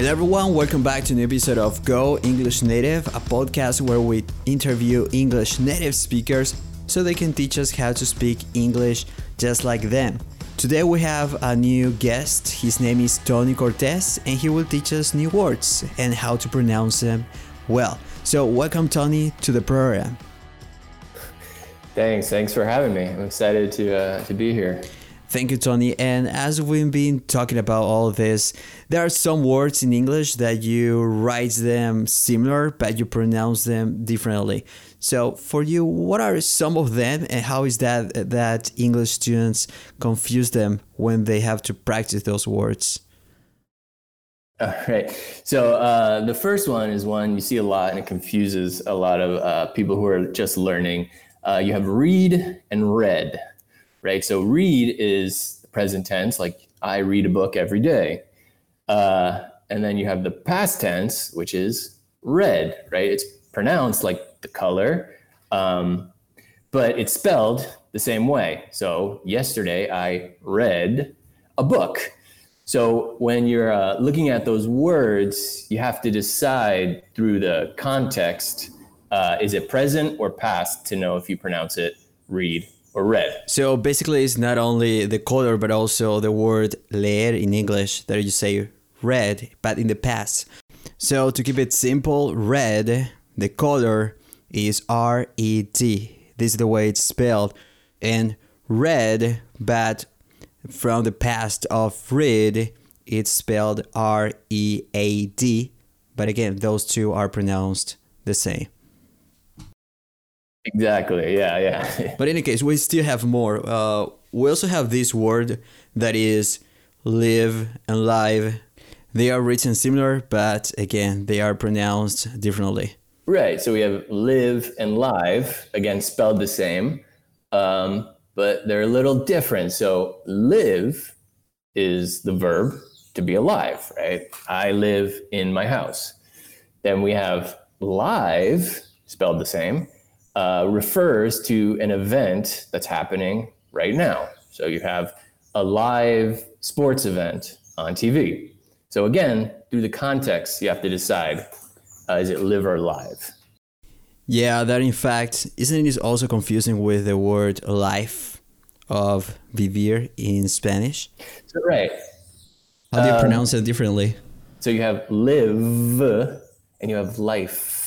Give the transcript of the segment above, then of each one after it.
Hello, everyone. Welcome back to an episode of Go English Native, a podcast where we interview English native speakers so they can teach us how to speak English just like them. Today we have a new guest. His name is Tony Cortez, and he will teach us new words and how to pronounce them well. So, welcome, Tony, to the program. Thanks. Thanks for having me. I'm excited to uh, to be here. Thank you, Tony. And as we've been talking about all of this, there are some words in English that you write them similar, but you pronounce them differently. So, for you, what are some of them, and how is that that English students confuse them when they have to practice those words? All right. So uh, the first one is one you see a lot, and it confuses a lot of uh, people who are just learning. Uh, you have read and read right? So read is present tense, like I read a book every day. Uh, and then you have the past tense, which is read, right? It's pronounced like the color, um, but it's spelled the same way. So yesterday I read a book. So when you're uh, looking at those words, you have to decide through the context uh, is it present or past to know if you pronounce it read or red. So basically, it's not only the color, but also the word leer in English that you say red, but in the past. So to keep it simple, red, the color is R E D. This is the way it's spelled. And red, but from the past of read, it's spelled R E A D. But again, those two are pronounced the same. Exactly. Yeah. Yeah. but in any case, we still have more. Uh, we also have this word that is live and live. They are written similar, but again, they are pronounced differently. Right. So we have live and live, again, spelled the same, um, but they're a little different. So live is the verb to be alive, right? I live in my house. Then we have live, spelled the same, uh, refers to an event that's happening right now. So you have a live sports event on TV. So again, through the context, you have to decide uh, is it live or live? Yeah, that in fact, isn't it also confusing with the word life of vivir in Spanish? So, right. How do you um, pronounce it differently? So you have live and you have life.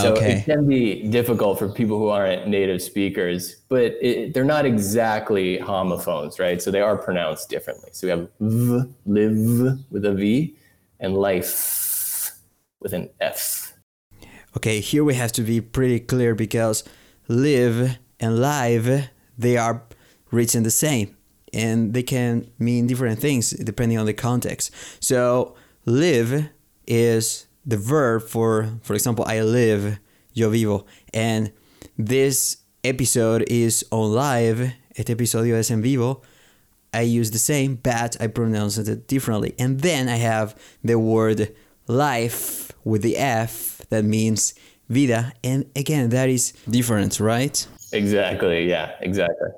So okay. it can be difficult for people who aren't native speakers, but it, they're not exactly homophones, right? So they are pronounced differently. So we have v, live with a V, and life with an F. Okay, here we have to be pretty clear because live and live, they are written the same and they can mean different things depending on the context. So live is the verb for, for example, I live, yo vivo. And this episode is on live. Este episodio es en vivo. I use the same, but I pronounce it differently. And then I have the word life with the F that means vida. And again, that is different, right? Exactly. Yeah, exactly.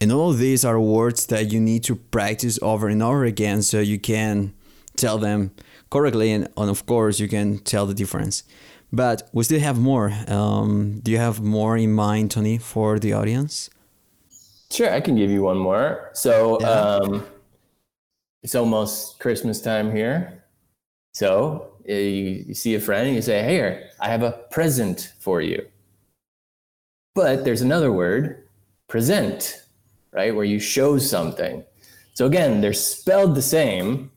And all these are words that you need to practice over and over again so you can tell them correctly, and, and of course you can tell the difference. But we still have more. Um, do you have more in mind, Tony, for the audience? Sure, I can give you one more. So yeah. um, it's almost Christmas time here. So you, you see a friend and you say, Hey, I have a present for you. But there's another word, present, right? Where you show something. So again, they're spelled the same,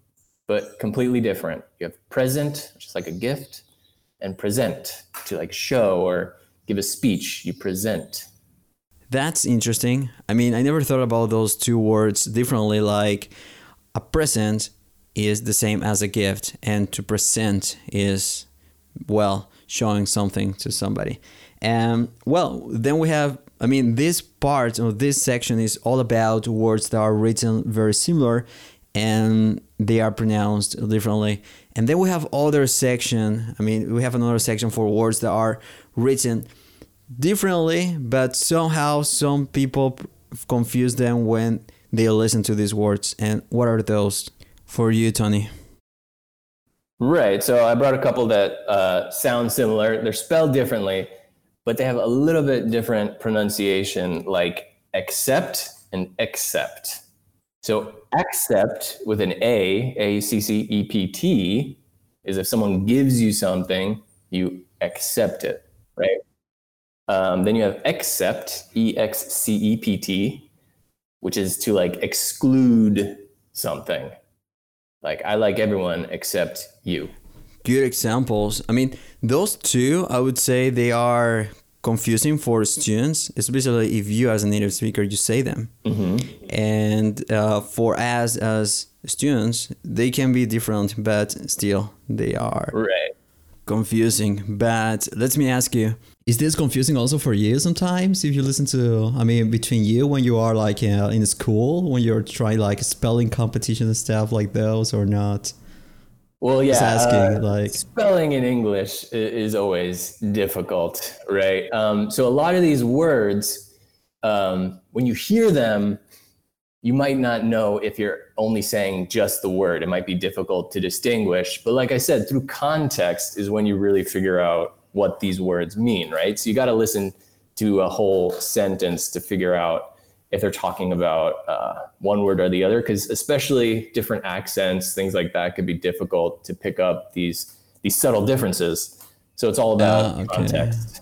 but completely different. You have present, which is like a gift, and present to like show or give a speech. You present. That's interesting. I mean, I never thought about those two words differently. Like a present is the same as a gift, and to present is, well, showing something to somebody. And well, then we have, I mean, this part of this section is all about words that are written very similar and they are pronounced differently. And then we have other section. I mean, we have another section for words that are written differently, but somehow some people confuse them when they listen to these words. And what are those for you, Tony? Right. So I brought a couple that uh, sound similar. They're spelled differently, but they have a little bit different pronunciation, like accept and accept. So accept with an A, A C C E P T, is if someone gives you something, you accept it, right? Um, then you have accept, E X C E P T, which is to like exclude something. Like I like everyone except you. Good examples. I mean, those two, I would say they are confusing for students, especially if you as a native speaker you say them. Mm-hmm. And uh, for us as students, they can be different, but still they are right. confusing. But let me ask you: Is this confusing also for you sometimes? If you listen to, I mean, between you when you are like uh, in school when you're trying like spelling competition and stuff like those, or not? Well, yeah, asking, uh, like- spelling in English is always difficult, right? Um, so a lot of these words, um, when you hear them, you might not know if you're only saying just the word. It might be difficult to distinguish. But like I said, through context is when you really figure out what these words mean, right? So you got to listen to a whole sentence to figure out if they're talking about uh, one word or the other, because especially different accents, things like that, could be difficult to pick up these these subtle differences. So it's all about Ah, okay. context.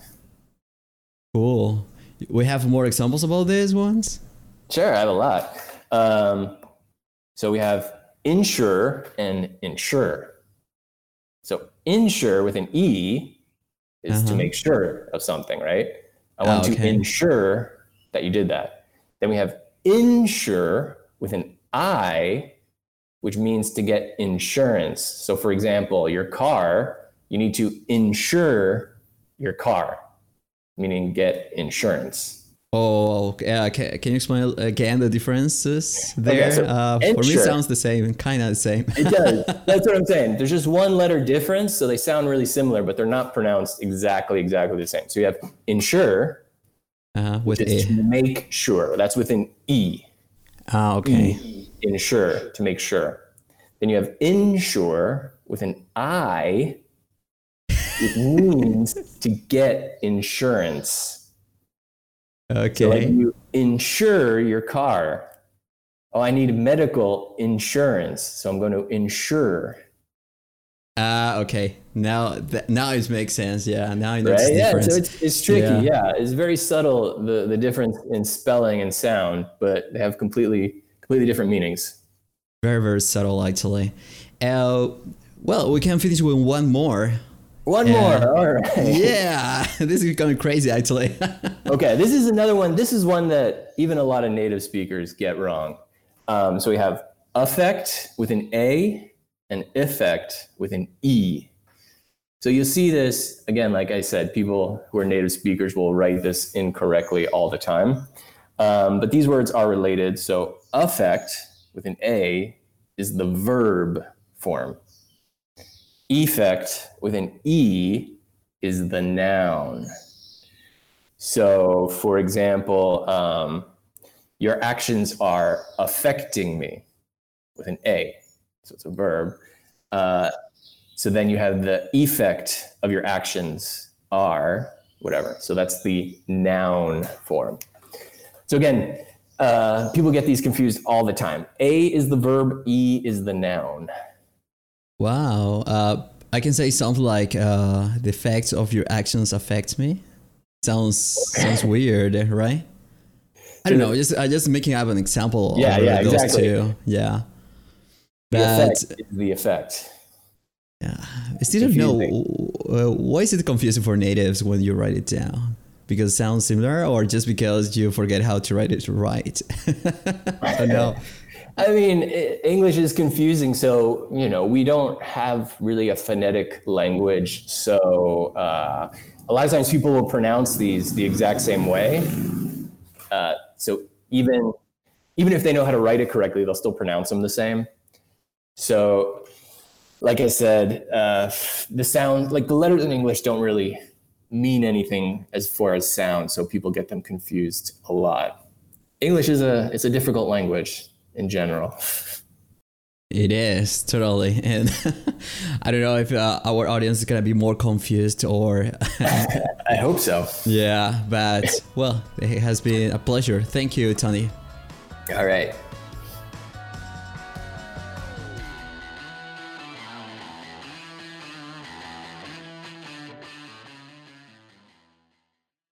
Cool. We have more examples about these ones. Sure, I have a lot. Um, so we have insure and insure. So insure with an e is to Uh-huh. make sure of something, right? I want to okay. ensure that you did that. Then we have insure with an I, which means to get insurance. So, for example, your car, you need to insure your car, meaning get insurance. Oh, okay. Uh, can, can you explain again the differences there? so uh, for me, it sounds the same, and kind of the same. It does. That's what I'm saying. There's just one letter difference, so they sound really similar, but they're not pronounced exactly exactly the same. So you have insure, uh, with is a. to make sure. That's with an e. Ah, okay. Insure to make sure. Then you have insure with an I. It means to get insurance. Okay. So like you insure your car. Oh, I need medical insurance, so I'm going to insure. Ah, okay. Now, th- now it makes sense. Yeah. Now I know the right? Yeah, difference. so it's, it's tricky. Yeah. Yeah. it's very subtle the the difference in spelling and sound, but they have completely completely different meanings. very, very subtle, actually. Uh, well, we can finish with one more. One Yeah. more. All right. Yeah, this is becoming crazy, actually. Okay, this is another one. This is one that even a lot of native speakers get wrong. Um, so we have affect with an A and effect with an E. So you'll see this again, like I said, people who are native speakers will write this incorrectly all the time. Um, but these words are related. So affect with an A is the verb form. Effect with an E is the noun. So, for example, um, your actions are affecting me with an A. So it's a verb. Uh, so then you have the effect of your actions are whatever. So that's the noun form. So again, uh, people get these confused all the time. A is the verb, E is the noun. wow. Uh, I can say something like uh, the effects of your actions affect me. Sounds sounds weird, right? I don't know. Just I just making up an example. Yeah, of yeah, those exactly. two. Yeah. The effect the effect. yeah, I still don't know uh, why is it confusing for natives when you write it down? Because it sounds similar, or just because you forget how to write it right? I don't know. I mean, English is confusing. So, you know, we don't have really a phonetic language. So, uh, a lot of times people will pronounce these the exact same way. Uh, so, even even if they know how to write it correctly, they'll still pronounce them the same. So, like I said, uh, the sound, like the letters in English, don't really mean anything as far as sound. So people get them confused a lot. English is a it's a difficult language in general. It is totally, and I don't know if uh, our audience is gonna be more confused or. I hope so. Yeah, but well, it has been a pleasure. Thank you, Tony. All right.